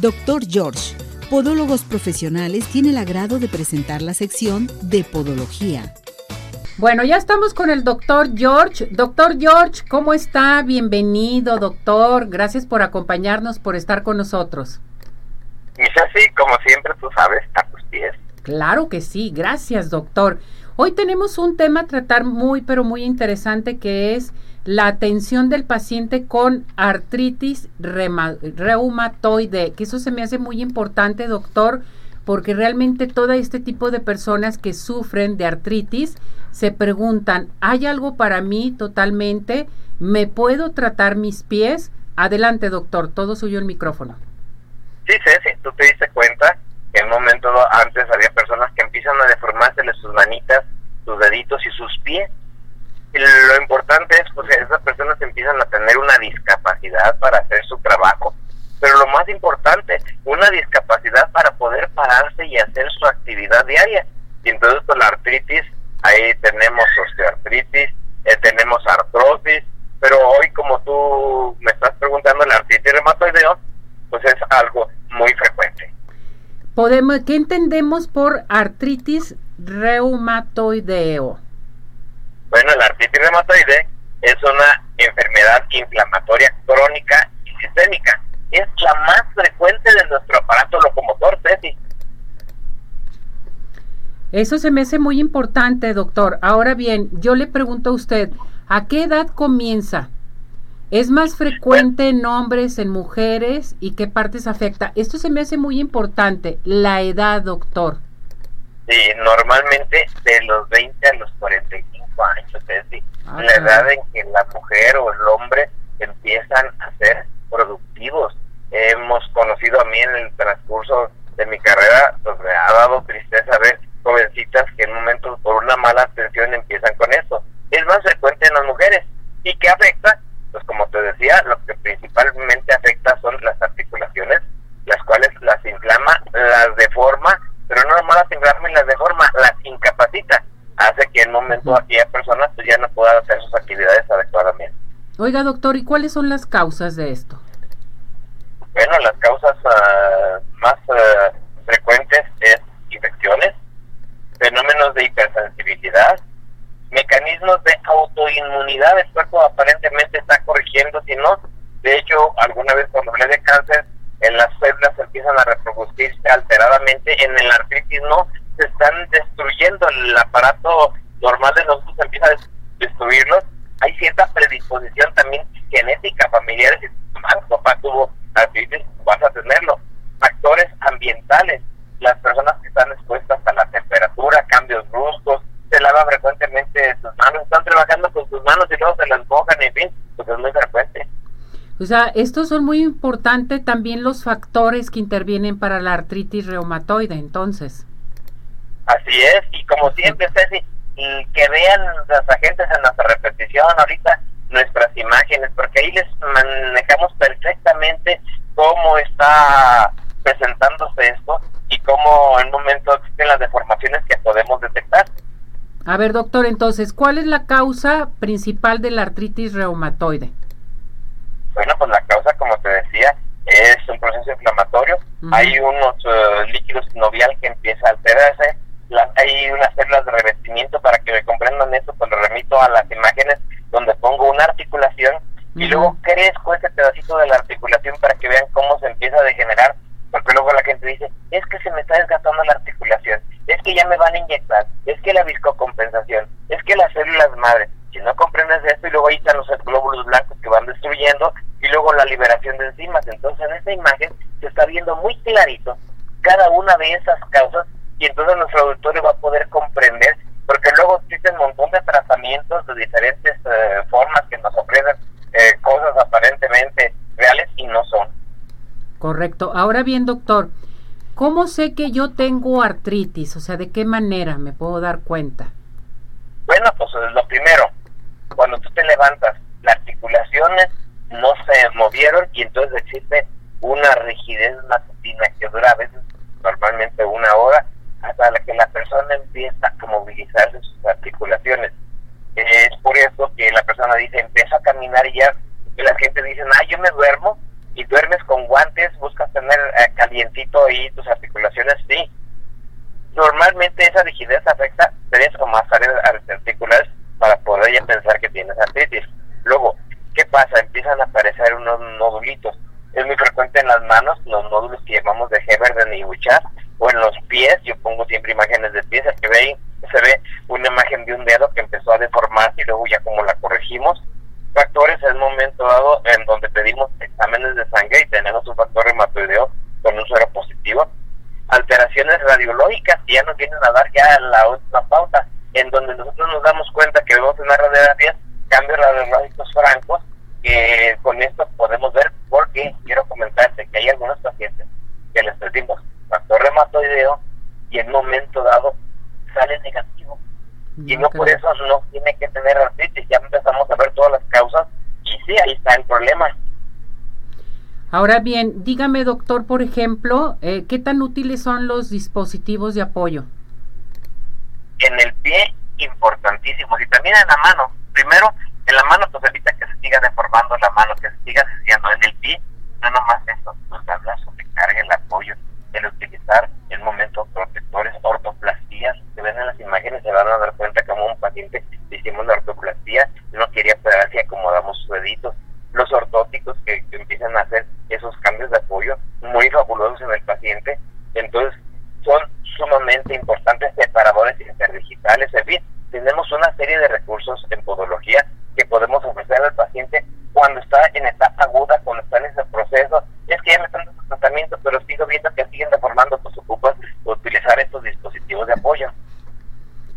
Doctor George, Podólogos Profesionales, tiene el agrado de presentar la sección de Podología. Bueno, ya estamos con el doctor George. Doctor George, ¿cómo está? Bienvenido, doctor. Gracias por acompañarnos, por estar con nosotros. Y así, como siempre, tú sabes, a tus pies. Claro que sí, gracias, doctor. Hoy tenemos un tema a tratar muy, pero muy interesante que es la atención del paciente con artritis reumatoide, que eso se me hace muy importante, doctor, porque realmente todo este tipo de personas que sufren de artritis se preguntan, ¿hay algo para mí totalmente? ¿Me puedo tratar mis pies? Adelante, doctor, todo suyo el micrófono. Sí, sí, tú te diste cuenta que en un momento antes había personas que empiezan a deformarse sus manitas, sus deditos y sus pies lo importante es pues esas personas empiezan a tener una discapacidad para hacer su trabajo, pero lo más importante, una discapacidad para poder pararse y hacer su actividad diaria. Y entonces con la artritis, ahí tenemos osteoartritis, eh, tenemos artrosis, pero hoy como tú me estás preguntando, la artritis reumatoideo, pues es algo muy frecuente. Podemos, ¿Qué entendemos por artritis reumatoideo? Bueno, la artritis reumatoide es una enfermedad inflamatoria crónica y sistémica. Es la más frecuente de nuestro aparato locomotor, Ceci. Eso se me hace muy importante, doctor. Ahora bien, yo le pregunto a usted, ¿a qué edad comienza? ¿Es más frecuente en hombres, en mujeres y qué partes afecta? Esto se me hace muy importante, la edad, doctor. Sí, normalmente de los 20 a los 45 años, es ah, la edad en que la mujer o el hombre empiezan a ser productivos. Hemos conocido a mí en el transcurso de mi carrera, pues me ha dado tristeza ver jovencitas que en un momento por una mala atención empiezan con eso. Es más frecuente en las mujeres. ¿Y qué afecta? Pues como te decía, lo que principalmente afecta son las articulaciones, las cuales las inflama, las deforma, pero no nomás las inflama y las deforma, las incapacita hace que en un momento aquella persona pues, ya no pueda hacer sus actividades adecuadamente. Oiga, doctor, ¿y cuáles son las causas de esto? Bueno, las causas ah, más ah, frecuentes es infecciones, fenómenos de hipersensibilidad, mecanismos de autoinmunidad. El cuerpo aparentemente está corrigiendo, si no, de hecho, alguna vez cuando hablé de cáncer, en las células empiezan a reproducirse alteradamente, en el artritis no, se están destruyendo el aparato normal de nosotros, empieza a destruirlos. Hay cierta predisposición también genética, familiares, si tu papá tuvo artritis, vas a tenerlo. Factores ambientales, las personas que están expuestas a la temperatura, cambios bruscos, se lavan frecuentemente sus manos, están trabajando con sus manos y luego se las mojan, en fin, pues es muy frecuente. O sea, estos son muy importantes también los factores que intervienen para la artritis reumatoide, entonces. Así es, y como siempre, Ceci, que vean las agentes en nuestra repetición ahorita nuestras imágenes, porque ahí les manejamos perfectamente cómo está presentándose esto y cómo en un momento existen las deformaciones que podemos detectar. A ver, doctor, entonces, ¿cuál es la causa principal de la artritis reumatoide? Bueno, pues la causa, como te decía, es un proceso inflamatorio. Hay unos uh, líquidos sinovial que empieza a alterarse, hay unas células de revestimiento para que me comprendan eso, pues lo remito a las imágenes donde pongo una articulación y luego crezco ese pedacito de la articulación para que vean cómo se empieza a degenerar, porque luego la gente dice, es que se me está desgastando la articulación, es que ya me van a inyectar, es que la viscocompensación, es que las células madre, si no comprendes esto y luego ahí están los glóbulos blancos que van destruyendo y luego la liberación de enzimas, entonces en esta imagen se está viendo muy clarito cada una de esas causas y entonces nuestro auditorio va a poder comprender, porque luego existen un montón de tratamientos de diferentes eh, formas que nos ofrecen eh, cosas aparentemente reales y no son. Correcto. Ahora bien, doctor, ¿cómo sé que yo tengo artritis? O sea, ¿de qué manera me puedo dar cuenta? Bueno, pues lo primero, cuando tú te levantas, las articulaciones no se movieron y entonces existe una rigidez matutina que dura a veces normalmente una hora hasta que la persona empieza a movilizarse sus articulaciones. Es por eso que la persona dice, empieza a caminar y ya, la gente dice, ah, yo me duermo, y duermes con guantes, buscas tener eh, ahí tus articulaciones, sí. Normalmente esa rigidez afecta tres o más áreas articulares para poder ya pensar que tienes artritis. Luego, ¿qué pasa? Empiezan a aparecer unos nodulitos. Es muy frecuente en las manos, los nódulos que llamamos de Heberden y Wichar, o en los pies, yo pongo siempre imágenes de pies, que ve ahí, se ve una imagen de un dedo que empezó a deformarse y luego ya como la corregimos. Factores un momento dado en donde pedimos exámenes de sangre y tenemos un factor reumatoideo con un suero positivo. Alteraciones radiológicas que ya nos vienen a dar ya la última pauta, en donde nosotros nos damos cuenta que vemos una radiografía cambios radiológicos francos que con esto podemos ver porque quiero comentarte que hay algunos pacientes que les pedimos factor reumatoideo y en un momento dado sale negativo. Y no por eso no tiene que tener artritis. Ya empezamos a ver todas las causas y sí, ahí está el problema. Ahora bien, dígame doctor, por ejemplo, eh, ¿qué tan útiles son los dispositivos de apoyo? En el pie, importantísimos, y también en la mano. Primero, en la mano, pues evita que se siga deformando la mano, que se siga desviando. En el pie, no nomás eso, brazos que cargue el apoyo, el utilizar en momentos protectores, ortoplastías, se ven en las imágenes, se van a dar cuenta como un paciente le hicimos la ortoplastía, no quería operar y acomodamos sus deditos. Los ortóticos que, empiezan a hacer esos cambios de apoyo muy fabulosos en el paciente. Entonces, son sumamente importantes separadores interdigitales, en fin, tenemos una serie de recursos en podología que podemos ofrecer al paciente cuando está en etapa aguda, cuando está en ese proceso. Es que ya me están dando tratamiento, pero sigo viendo que siguen deformando, pues ocupas utilizar estos dispositivos de apoyo.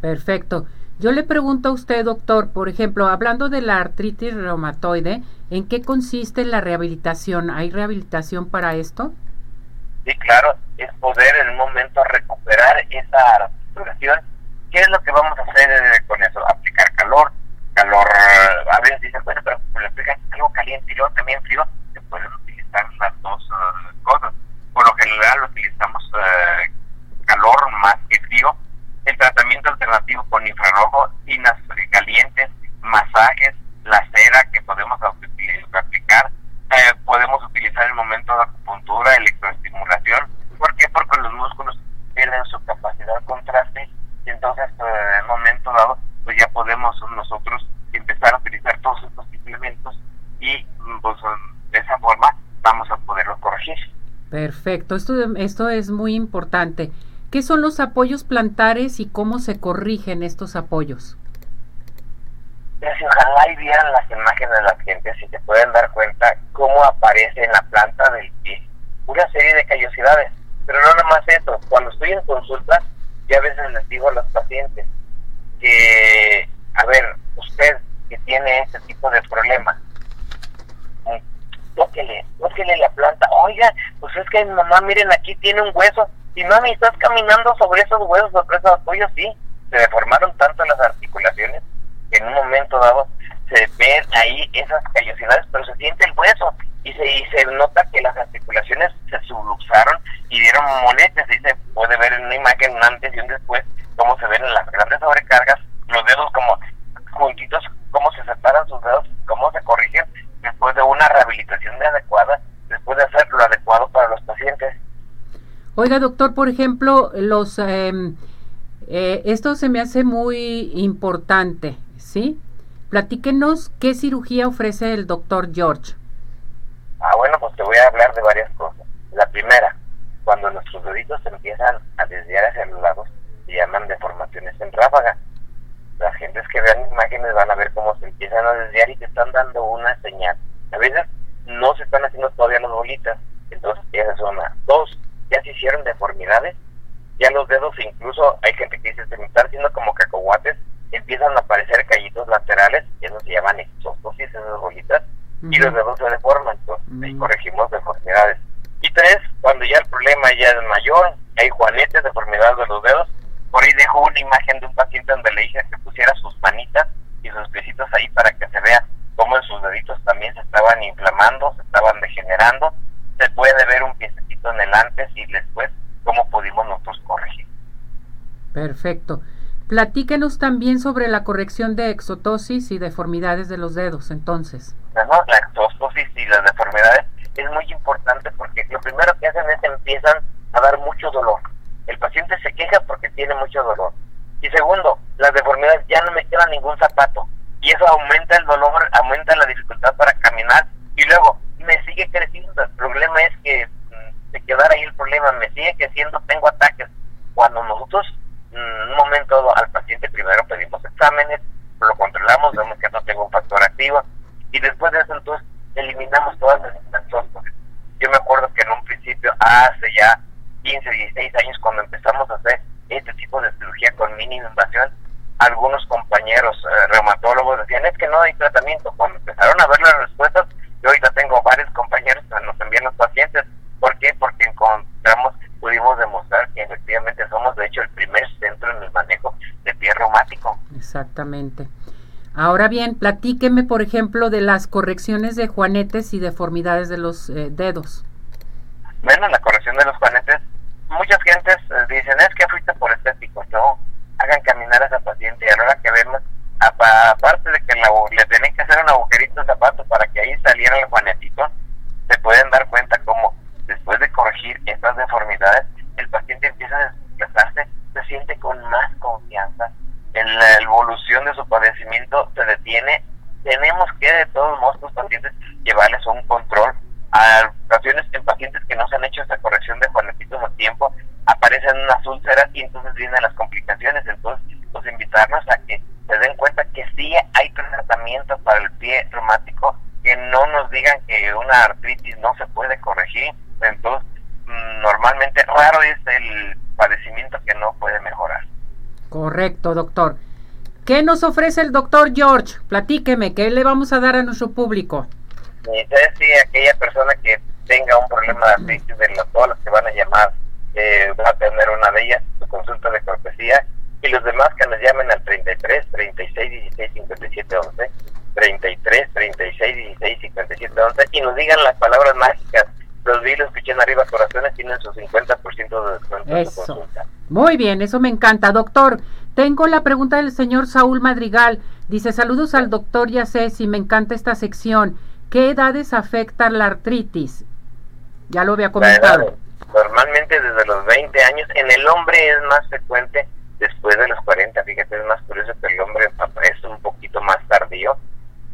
Perfecto. Yo le pregunto a usted, doctor, por ejemplo, hablando de la artritis reumatoide, ¿en qué consiste la rehabilitación? ¿Hay rehabilitación para esto? Sí, claro, es poder en un momento recuperar esa articulación. ¿Qué es lo que vamos a hacer eh, con eso? Aplicar calor, calor, a veces dicen, bueno, pero le aplican algo caliente y yo también frío, se pueden utilizar las dos uh, cosas. Por lo general utilizamos uh, calor más que frío. El tratamiento alternativo con infrarrojo, tinas calientes, masajes, la cera que podemos aplicar, eh, podemos utilizar el momento de acupuntura, electroestimulación. ¿Por qué? Porque los músculos pierden su capacidad de contraste y entonces en el momento dado pues ya podemos nosotros empezar a utilizar todos estos implementos pues, de esa forma vamos a poderlo corregir. Perfecto, esto, esto es muy importante. ¿Qué son los apoyos plantares y cómo se corrigen estos apoyos? Si ojalá y vieran las imágenes de las gentes y se pueden dar cuenta cómo aparece en la planta del pie una serie de callosidades. Pero no nada más eso, cuando estoy en consulta, ya a veces les digo a los pacientes, que, a ver, usted que tiene este tipo de problema, tóquele la planta. Oiga, pues es que mamá, miren, aquí tiene un hueso. Y mami, estás caminando sobre esos huesos, sobre esos apoyos, sí. Se deformaron tanto las articulaciones que en un momento dado se ven ahí esas callosidades, pero se siente el hueso y se, y se nota que las articulaciones se subluxaron y dieron moletes. Y se puede ver en una imagen antes y un después cómo se ven en las grandes sobrecargas, los dedos como juntitos, cómo se separan sus dedos, cómo se corrigen después de una rehabilitación adecuada, después de hacer lo adecuado para los pacientes. Oiga, doctor, por ejemplo, los em, eh, esto se me hace muy importante, ¿sí? Platíquenos qué cirugía ofrece el doctor George. Ah, bueno, pues te voy a hablar de varias cosas. La primera, cuando nuestros deditos se empiezan a desviar hacia los lados, se llaman deformaciones en ráfaga. Las gentes que vean imágenes van a ver cómo se empiezan a desviar y te están dando una señal. A veces no se están haciendo todavía las bolitas, entonces esa es una. Dos, ya se hicieron deformidades, ya los dedos incluso hay gente que dice se me están haciendo como cacahuates, empiezan a aparecer callitos laterales, eso se llaman exostosis, esas bolitas, y los dedos se deforman, entonces ahí corregimos deformidades. Y tres, cuando ya el problema ya es mayor, hay juanetes, deformidades de los dedos, por ahí dejo una imagen de un paciente donde le dije que pusiera sus manitas y sus piecitos ahí para que se vea cómo en sus deditos también se estaban inflamando, se estaban degenerando. Se puede ver un piecito en el antes y después cómo pudimos nosotros corregir. Perfecto. Platíquenos también sobre la corrección de exotosis y deformidades de los dedos, entonces. No, la exotosis y las deformidades es muy importante porque lo primero que hacen es empiezan a dar mucho dolor. El paciente se queja porque tiene mucho dolor. Y segundo, las deformidades ya no me queda ningún zapato. Y eso aumenta el dolor, aumenta la dificultad para caminar. Y luego, me sigue creciendo. El problema es que mm, se quedara ahí el problema, me sigue creciendo, tengo ataques. Cuando nosotros, un momento al paciente primero pedimos exámenes, lo controlamos, vemos que no tengo un factor activo. Y después de eso, entonces, eliminamos todas las instancias. Yo me acuerdo que en un principio, hace ya 15, 16 años, cuando empezamos a hacer este tipo de cirugía con mínima invasión, algunos compañeros eh, reumatólogos decían, es que no hay tratamiento. Cuando empezaron a ver las respuestas, yo ahorita tengo varios compañeros que nos envían los pacientes. ¿Por qué? Porque encontramos, pudimos demostrar que efectivamente somos, de hecho, el primer centro en el manejo de pie reumático. Exactamente. Ahora bien, platíqueme, por ejemplo, de las correcciones de juanetes y deformidades de los eh, dedos. Bueno, la corrección de los juanetes, muchas gentes eh, dicen, es que fuiste por estético, no, hagan caminar a esa paciente y a la hora que vemos, aparte de que le tienen que hacer un agujerito de zapato para que ahí saliera el juanetito, se pueden dar cuenta cómo después de corregir estas deformidades, el paciente empieza a desplazarse, se siente con más confianza, en la evolución de su padecimiento se detiene, tenemos que de todos modos los pacientes llevarles un control. A ocasiones en pacientes que no se han hecho esta corrección de juanetitos a tiempo, aparecen unas úlceras y entonces vienen las complicaciones. Entonces, pues invitarnos a que se den cuenta que sí hay tratamiento para el pie reumático, que no nos digan que una artritis no se puede corregir. Entonces, mm, normalmente raro es el padecimiento que no puede mejorar. Correcto, doctor. ¿Qué nos ofrece el doctor George? Platíqueme, ¿qué le vamos a dar a nuestro público? Sí, aquella persona que tenga un problema de artritis, de los, todas las que van a llamar, eh, va a tener una de ellas, su consulta de cortesía, y los demás que nos llamen al 33 36 16 57 11, 33 36 16 57 11, y nos digan las palabras mágicas. Los vi, los escuché en arriba, corazones tienen su 50% de descuento en su consulta. Muy bien, eso me encanta. Doctor, tengo la pregunta del señor Saúl Madrigal. Dice, saludos al doctor y me encanta esta sección. ¿Qué edades afecta la artritis? Ya lo había comentado. normalmente desde los 20 años. En el hombre es más frecuente después de los 40. Fíjate, es más curioso que el hombre es un poquito más tardío.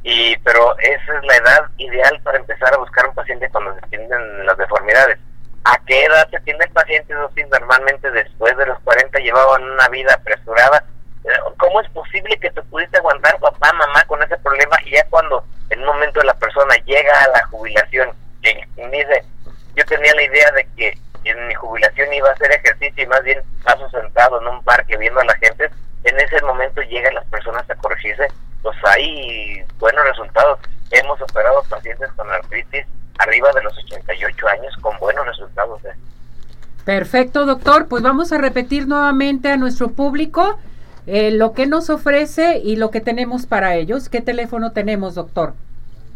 Y, pero esa es la edad ideal para empezar a buscar un paciente cuando se tienen las deformidades ¿A qué edad se tiene el paciente? normalmente después de los 40 llevaban una vida apresurada. Eh, ¿Cómo es posible que te pudiste aguantar papá, mamá con ese problema y ya cuando en un momento la persona llega a la jubilación y dice, yo tenía la idea de que en mi jubilación iba a hacer ejercicio y más bien paso sentado en un parque viendo a la gente, en ese momento llegan las personas a corregirse, pues hay buenos resultados. Hemos operado pacientes con artritis arriba de los 88 años con buenos resultados. ¿eh? Perfecto, doctor. Pues vamos a repetir nuevamente a nuestro público eh, lo que nos ofrece y lo que tenemos para ellos. ¿Qué teléfono tenemos, doctor?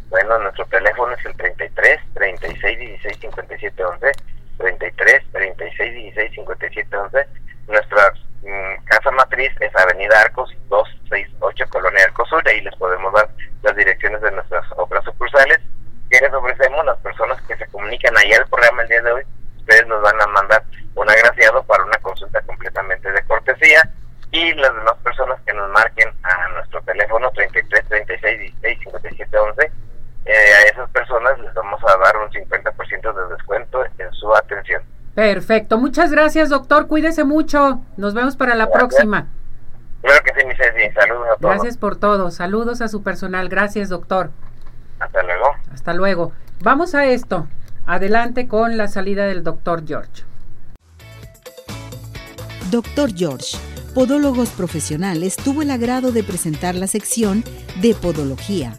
Bueno, nuestro teléfono es el 33 36 16 57 11. 33 36 16 57 11. Nuestra mm, casa matriz es Avenida Arcos 268 Colonia Arcosur. Ahí les podemos dar las direcciones de nuestras otras sucursales que les ofrecemos las personas que se comunican ahí al programa el día de hoy. Ustedes nos van a mandar un agraciado para una consulta completamente de cortesía y las demás personas que nos marquen a nuestro teléfono 33 36 16 57 11 a esas personas les vamos a dar un 50% de descuento en su atención. Perfecto, muchas gracias doctor, cuídese mucho, nos vemos para la próxima. Claro que sí, mi Ceci. saludos a todos. Gracias por todo, saludos a su personal, gracias doctor. Hasta luego. Hasta luego. Vamos a esto. Adelante con la salida del doctor George. Doctor George, Podólogos Profesionales tuvo el agrado de presentar la sección de Podología